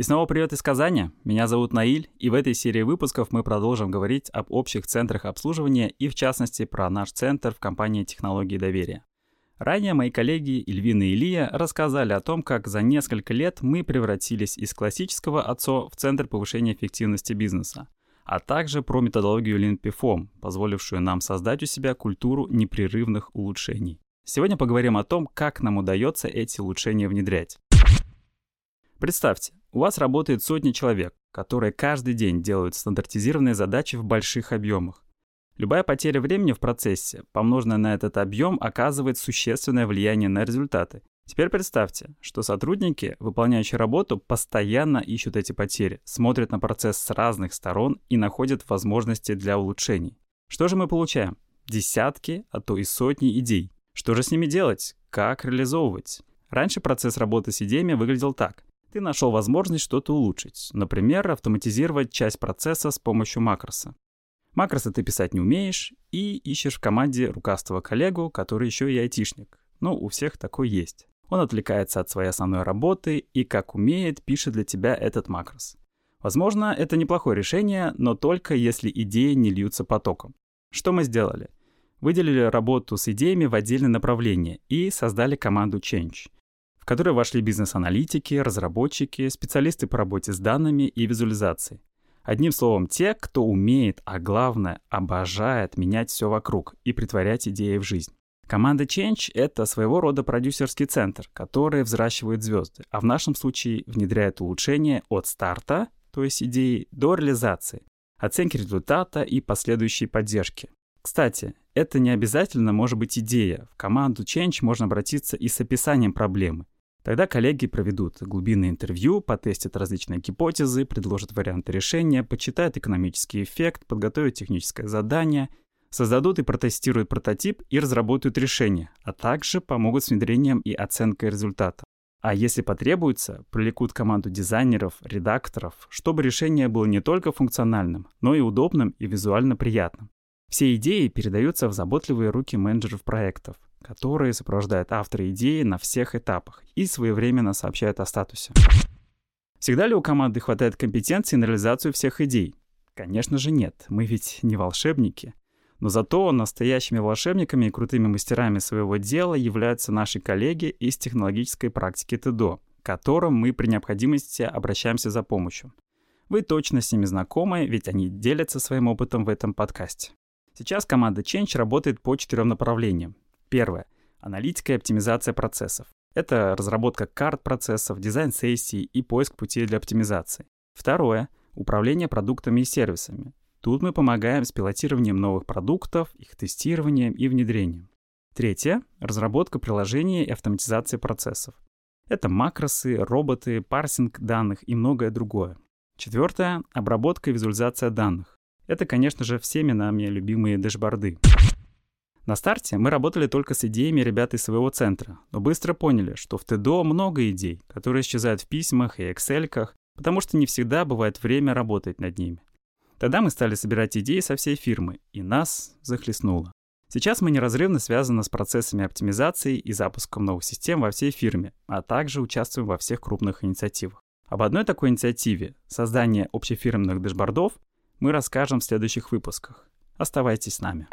И снова привет из Казани. Меня зовут Наиль, и в этой серии выпусков мы продолжим говорить об общих центрах обслуживания и, в частности, про наш центр в компании «Технологии доверия». Ранее мои коллеги Ильвина и Илья рассказали о том, как за несколько лет мы превратились из классического АЦО в Центр повышения эффективности бизнеса, а также про методологию LeanPFOM, позволившую нам создать у себя культуру непрерывных улучшений. Сегодня поговорим о том, как нам удается эти улучшения внедрять. Представьте, у вас работает сотни человек, которые каждый день делают стандартизированные задачи в больших объемах. Любая потеря времени в процессе, помноженная на этот объем, оказывает существенное влияние на результаты. Теперь представьте, что сотрудники, выполняющие работу, постоянно ищут эти потери, смотрят на процесс с разных сторон и находят возможности для улучшений. Что же мы получаем? Десятки, а то и сотни идей. Что же с ними делать? Как реализовывать? Раньше процесс работы с идеями выглядел так. Ты нашел возможность что-то улучшить, например, автоматизировать часть процесса с помощью макроса. Макросы ты писать не умеешь и ищешь в команде рукастого коллегу, который еще и айтишник. Ну, у всех такой есть. Он отвлекается от своей основной работы и, как умеет, пишет для тебя этот макрос. Возможно, это неплохое решение, но только если идеи не льются потоком. Что мы сделали? Выделили работу с идеями в отдельное направление и создали команду Change — в которой вошли бизнес-аналитики, разработчики, специалисты по работе с данными и визуализацией. Одним словом, те, кто умеет, а главное, обожает менять все вокруг и притворять идеи в жизнь. Команда Change — это своего рода продюсерский центр, который взращивает звезды, а в нашем случае внедряет улучшения от старта, то есть идеи, до реализации, оценки результата и последующей поддержки. Кстати, это не обязательно может быть идея. В команду Change можно обратиться и с описанием проблемы. Тогда коллеги проведут глубинное интервью, потестят различные гипотезы, предложат варианты решения, почитают экономический эффект, подготовят техническое задание, создадут и протестируют прототип и разработают решение, а также помогут с внедрением и оценкой результата. А если потребуется, привлекут команду дизайнеров, редакторов, чтобы решение было не только функциональным, но и удобным и визуально приятным. Все идеи передаются в заботливые руки менеджеров проектов, которые сопровождают автора идеи на всех этапах и своевременно сообщают о статусе. Всегда ли у команды хватает компетенции на реализацию всех идей? Конечно же нет, мы ведь не волшебники. Но зато настоящими волшебниками и крутыми мастерами своего дела являются наши коллеги из технологической практики ТДО, к которым мы при необходимости обращаемся за помощью. Вы точно с ними знакомы, ведь они делятся своим опытом в этом подкасте. Сейчас команда Change работает по четырем направлениям. Первое. Аналитика и оптимизация процессов. Это разработка карт процессов, дизайн сессий и поиск путей для оптимизации. Второе. Управление продуктами и сервисами. Тут мы помогаем с пилотированием новых продуктов, их тестированием и внедрением. Третье. Разработка приложений и автоматизация процессов. Это макросы, роботы, парсинг данных и многое другое. Четвертое. Обработка и визуализация данных. Это, конечно же, всеми нами любимые дэшборды. На старте мы работали только с идеями ребят из своего центра, но быстро поняли, что в ТДО много идей, которые исчезают в письмах и эксельках, потому что не всегда бывает время работать над ними. Тогда мы стали собирать идеи со всей фирмы, и нас захлестнуло. Сейчас мы неразрывно связаны с процессами оптимизации и запуском новых систем во всей фирме, а также участвуем во всех крупных инициативах. Об одной такой инициативе – создании общефирменных дэшбордов мы расскажем в следующих выпусках. Оставайтесь с нами.